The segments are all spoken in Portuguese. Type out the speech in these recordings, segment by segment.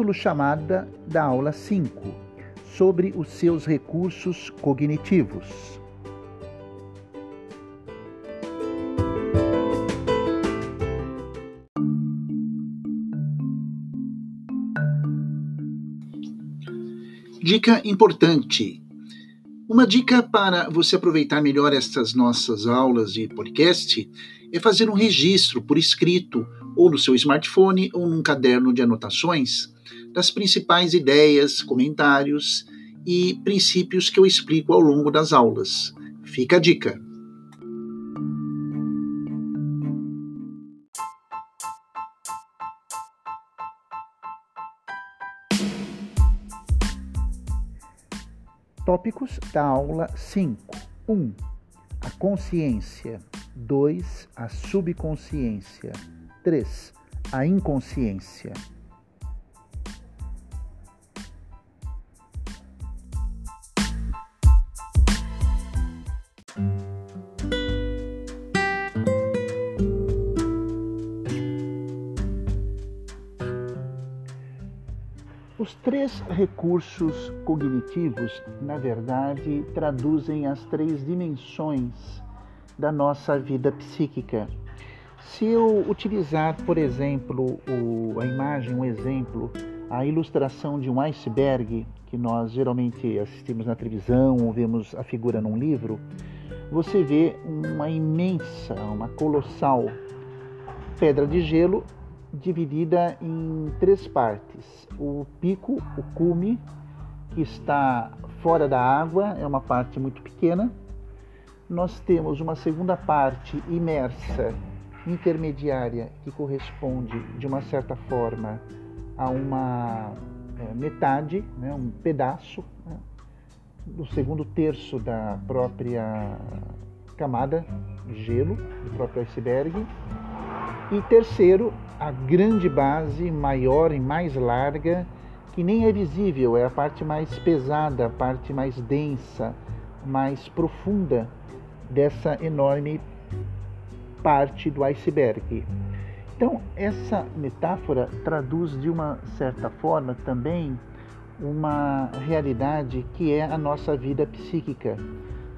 capítulo chamada da aula 5, sobre os seus recursos cognitivos. Dica importante. Uma dica para você aproveitar melhor estas nossas aulas de podcast é fazer um registro por escrito ou no seu smartphone ou num caderno de anotações das principais ideias, comentários e princípios que eu explico ao longo das aulas. Fica a dica. Tópicos da aula 5. 1. Um, a consciência. 2. A subconsciência. 3. A inconsciência. Os três recursos cognitivos, na verdade, traduzem as três dimensões da nossa vida psíquica. Se eu utilizar, por exemplo, o, a imagem, um exemplo, a ilustração de um iceberg, que nós geralmente assistimos na televisão ou vemos a figura num livro, você vê uma imensa, uma colossal pedra de gelo dividida em três partes. O pico, o cume, que está fora da água, é uma parte muito pequena. Nós temos uma segunda parte imersa, intermediária, que corresponde, de uma certa forma, a uma é, metade, né, um pedaço né, do segundo terço da própria camada de gelo, do próprio iceberg. E terceiro, a grande base, maior e mais larga, que nem é visível, é a parte mais pesada, a parte mais densa, mais profunda dessa enorme parte do iceberg. Então, essa metáfora traduz de uma certa forma também uma realidade que é a nossa vida psíquica,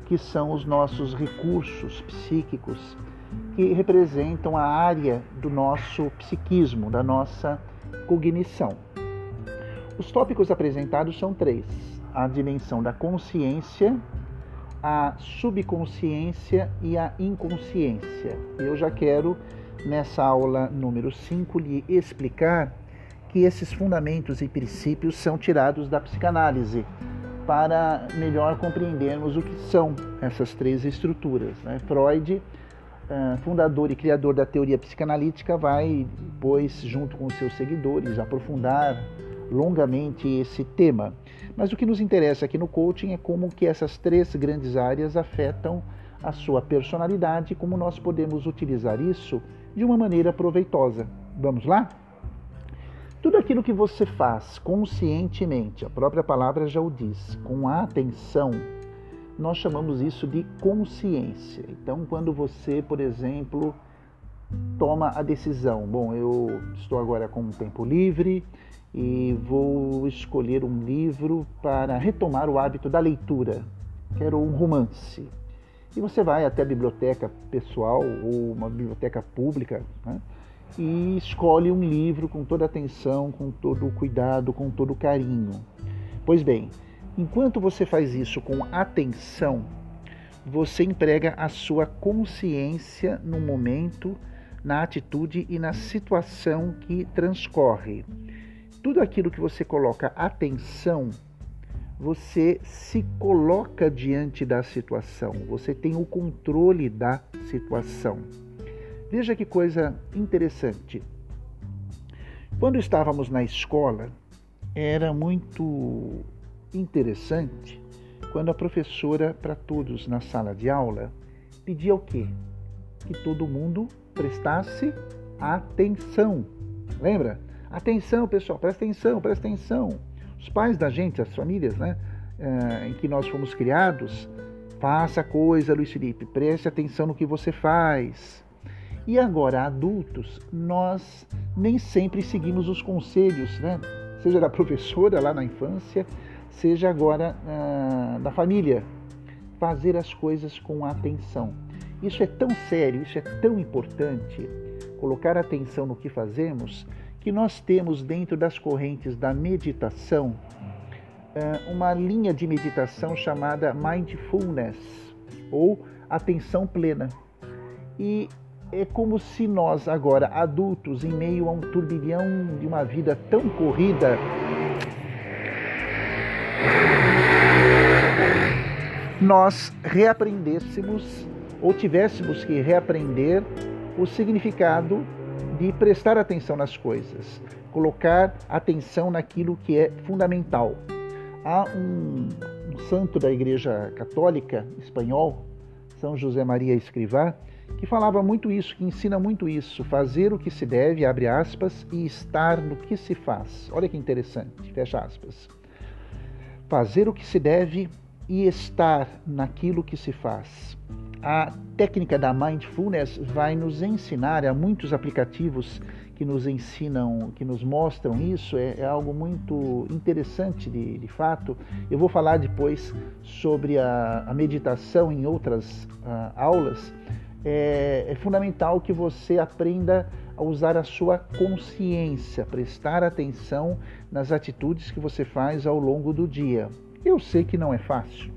que são os nossos recursos psíquicos que representam a área do nosso psiquismo, da nossa cognição. Os tópicos apresentados são três: a dimensão da consciência, a subconsciência e a inconsciência. Eu já quero, nessa aula número 5, lhe explicar que esses fundamentos e princípios são tirados da psicanálise para melhor compreendermos o que são essas três estruturas. Né? Freud fundador e criador da teoria psicanalítica, vai, pois, junto com seus seguidores, aprofundar longamente esse tema. Mas o que nos interessa aqui no coaching é como que essas três grandes áreas afetam a sua personalidade e como nós podemos utilizar isso de uma maneira proveitosa. Vamos lá? Tudo aquilo que você faz conscientemente, a própria palavra já o diz, com atenção, nós chamamos isso de consciência. Então, quando você, por exemplo, toma a decisão, bom, eu estou agora com um tempo livre e vou escolher um livro para retomar o hábito da leitura. Quero um romance. E você vai até a biblioteca pessoal ou uma biblioteca pública né, e escolhe um livro com toda atenção, com todo cuidado, com todo carinho. Pois bem, Enquanto você faz isso com atenção, você emprega a sua consciência no momento, na atitude e na situação que transcorre. Tudo aquilo que você coloca atenção, você se coloca diante da situação, você tem o controle da situação. Veja que coisa interessante. Quando estávamos na escola, era muito interessante quando a professora, para todos na sala de aula, pedia o quê? Que todo mundo prestasse atenção. Lembra? Atenção, pessoal, presta atenção, presta atenção. Os pais da gente, as famílias né, eh, em que nós fomos criados, faça coisa, Luiz Felipe, preste atenção no que você faz. E agora, adultos, nós nem sempre seguimos os conselhos, né? seja da professora lá na infância, seja agora ah, da família. Fazer as coisas com atenção. Isso é tão sério, isso é tão importante, colocar atenção no que fazemos, que nós temos dentro das correntes da meditação ah, uma linha de meditação chamada mindfulness ou atenção plena. E é como se nós, agora adultos, em meio a um turbilhão de uma vida tão corrida, nós reaprendêssemos ou tivéssemos que reaprender o significado de prestar atenção nas coisas, colocar atenção naquilo que é fundamental. Há um, um santo da Igreja Católica espanhol, São José Maria Escrivá, que falava muito isso, que ensina muito isso, fazer o que se deve, abre aspas, e estar no que se faz. Olha que interessante, fecha aspas. Fazer o que se deve e estar naquilo que se faz. A técnica da mindfulness vai nos ensinar, há muitos aplicativos que nos ensinam, que nos mostram isso, é, é algo muito interessante de, de, fato. Eu vou falar depois sobre a, a meditação em outras uh, aulas, é, é fundamental que você aprenda a usar a sua consciência, prestar atenção nas atitudes que você faz ao longo do dia. Eu sei que não é fácil,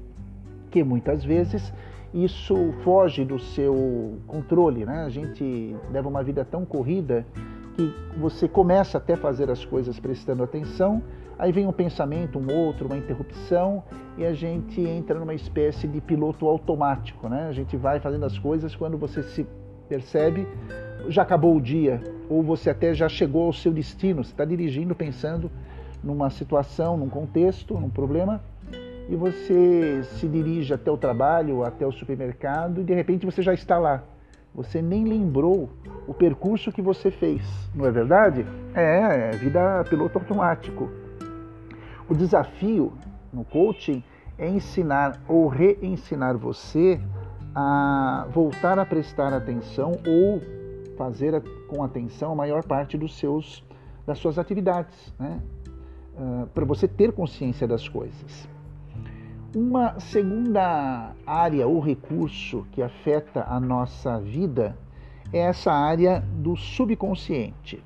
que muitas vezes isso foge do seu controle, né? A gente leva uma vida tão corrida que você começa até a fazer as coisas prestando atenção, Aí vem um pensamento, um outro, uma interrupção e a gente entra numa espécie de piloto automático, né? A gente vai fazendo as coisas quando você se percebe já acabou o dia ou você até já chegou ao seu destino. Você está dirigindo pensando numa situação, num contexto, num problema e você se dirige até o trabalho, até o supermercado e de repente você já está lá. Você nem lembrou o percurso que você fez, não é verdade? É, é vida piloto automático. O desafio no coaching é ensinar ou reensinar você a voltar a prestar atenção ou fazer com atenção a maior parte dos seus das suas atividades, né? Uh, para você ter consciência das coisas. Uma segunda área ou recurso que afeta a nossa vida é essa área do subconsciente.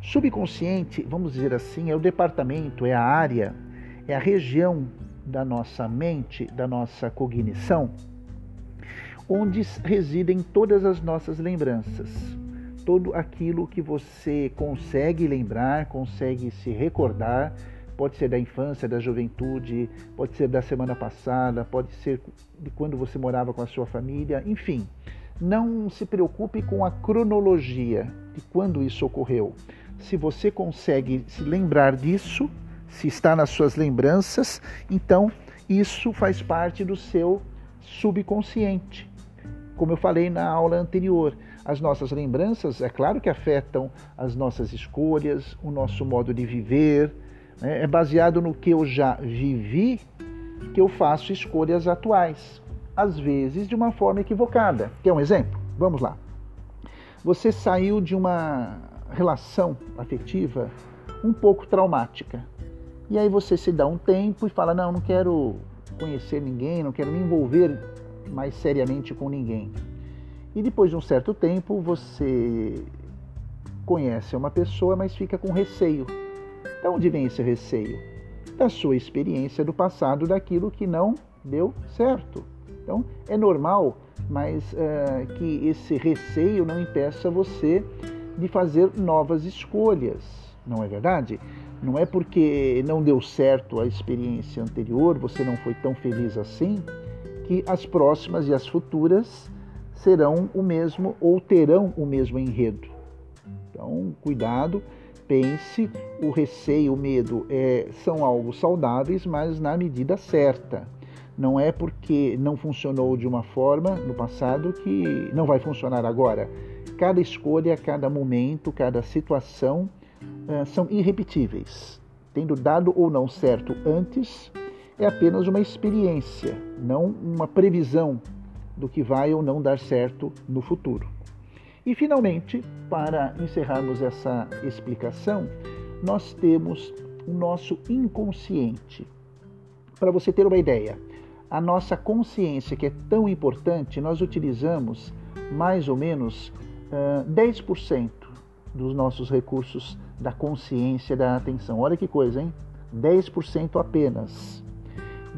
Subconsciente, vamos dizer assim, é o departamento, é a área, é a região da nossa mente, da nossa cognição, onde residem todas as nossas lembranças. Todo aquilo que você consegue lembrar, consegue se recordar, pode ser da infância, da juventude, pode ser da semana passada, pode ser de quando você morava com a sua família, enfim. Não se preocupe com a cronologia de quando isso ocorreu se você consegue se lembrar disso, se está nas suas lembranças, então isso faz parte do seu subconsciente. Como eu falei na aula anterior, as nossas lembranças, é claro que afetam as nossas escolhas, o nosso modo de viver? É baseado no que eu já vivi que eu faço escolhas atuais, às vezes de uma forma equivocada. Quer um exemplo? Vamos lá. Você saiu de uma relação afetiva um pouco traumática. E aí você se dá um tempo e fala: Não, não quero conhecer ninguém, não quero me envolver mais seriamente com ninguém. E depois de um certo tempo você conhece uma pessoa, mas fica com receio. De onde vem esse receio? Da sua experiência do passado, daquilo que não deu certo. Então é normal, mas uh, que esse receio não impeça você de fazer novas escolhas, não é verdade? Não é porque não deu certo a experiência anterior, você não foi tão feliz assim, que as próximas e as futuras serão o mesmo ou terão o mesmo enredo. Então, cuidado, pense, o receio, o medo é, são algo saudáveis, mas na medida certa. Não é porque não funcionou de uma forma no passado que não vai funcionar agora. Cada escolha, cada momento, cada situação uh, são irrepetíveis. Tendo dado ou não certo antes, é apenas uma experiência, não uma previsão do que vai ou não dar certo no futuro. E finalmente, para encerrarmos essa explicação, nós temos o nosso inconsciente. Para você ter uma ideia, a nossa consciência, que é tão importante, nós utilizamos mais ou menos uh, 10% dos nossos recursos da consciência da atenção. Olha que coisa, hein? 10% apenas.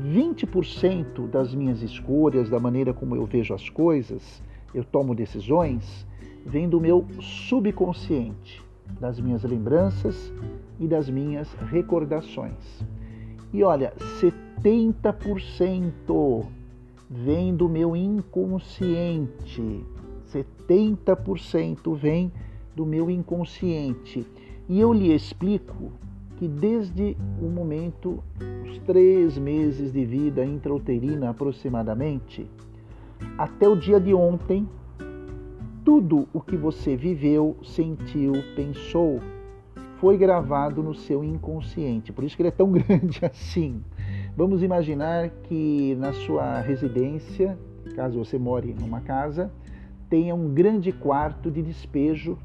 20% das minhas escolhas, da maneira como eu vejo as coisas, eu tomo decisões, vem do meu subconsciente, das minhas lembranças e das minhas recordações. E olha, 70% vem do meu inconsciente. 70% vem do meu inconsciente. E eu lhe explico que desde o momento, os três meses de vida intrauterina aproximadamente, até o dia de ontem, tudo o que você viveu, sentiu, pensou, foi gravado no seu inconsciente. Por isso que ele é tão grande assim. Vamos imaginar que na sua residência, caso você more numa casa, tenha um grande quarto de despejo,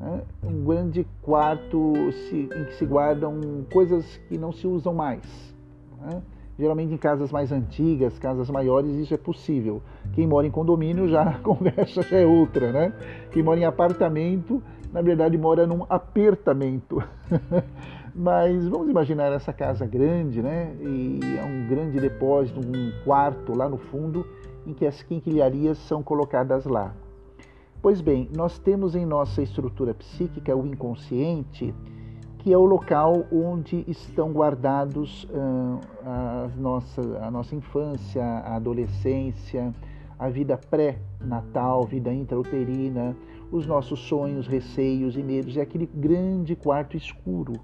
né? um grande quarto em que se guardam coisas que não se usam mais. Né? Geralmente em casas mais antigas, casas maiores, isso é possível. Quem mora em condomínio já a conversa já é outra, né? Quem mora em apartamento, na verdade mora num apertamento. Mas vamos imaginar essa casa grande, né? E é um grande depósito, um quarto lá no fundo, em que as quinquilharias são colocadas lá. Pois bem, nós temos em nossa estrutura psíquica o inconsciente, que é o local onde estão guardados uh, a, nossa, a nossa infância, a adolescência, a vida pré-natal, vida intrauterina, os nossos sonhos, receios e medos, é aquele grande quarto escuro.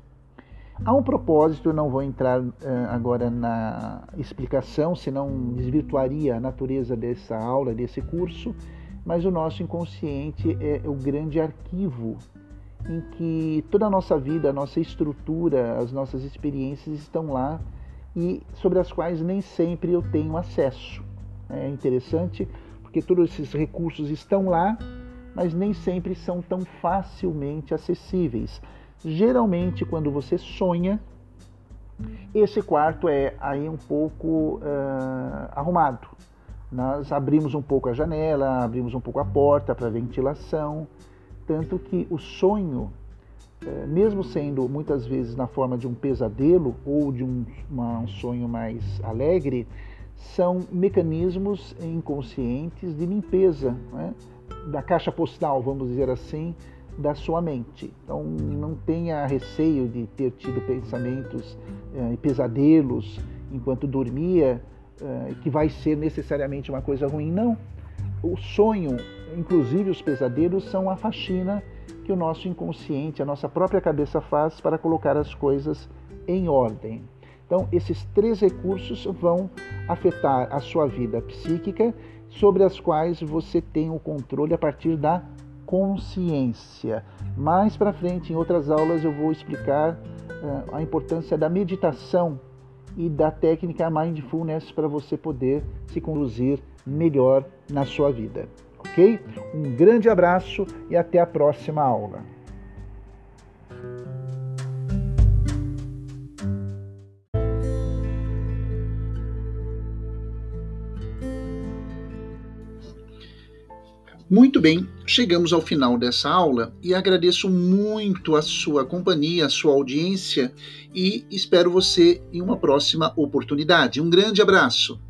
Há um propósito, eu não vou entrar uh, agora na explicação, senão desvirtuaria a natureza dessa aula, desse curso, mas o nosso inconsciente é o grande arquivo em que toda a nossa vida, a nossa estrutura, as nossas experiências estão lá e sobre as quais nem sempre eu tenho acesso. É interessante porque todos esses recursos estão lá, mas nem sempre são tão facilmente acessíveis. Geralmente, quando você sonha, esse quarto é aí um pouco uh, arrumado. Nós abrimos um pouco a janela, abrimos um pouco a porta para ventilação, tanto que o sonho, é, mesmo sendo muitas vezes na forma de um pesadelo ou de um, uma, um sonho mais alegre, são mecanismos inconscientes de limpeza né? da caixa postal, vamos dizer assim, da sua mente. Então não tenha receio de ter tido pensamentos e eh, pesadelos enquanto dormia, eh, que vai ser necessariamente uma coisa ruim. Não. O sonho inclusive os pesadelos, são a faxina que o nosso inconsciente, a nossa própria cabeça faz para colocar as coisas em ordem. Então, esses três recursos vão afetar a sua vida psíquica, sobre as quais você tem o controle a partir da consciência. Mais para frente, em outras aulas, eu vou explicar uh, a importância da meditação e da técnica mindfulness para você poder se conduzir melhor na sua vida ok? Um grande abraço e até a próxima aula. Muito bem, chegamos ao final dessa aula e agradeço muito a sua companhia, a sua audiência e espero você em uma próxima oportunidade. Um grande abraço.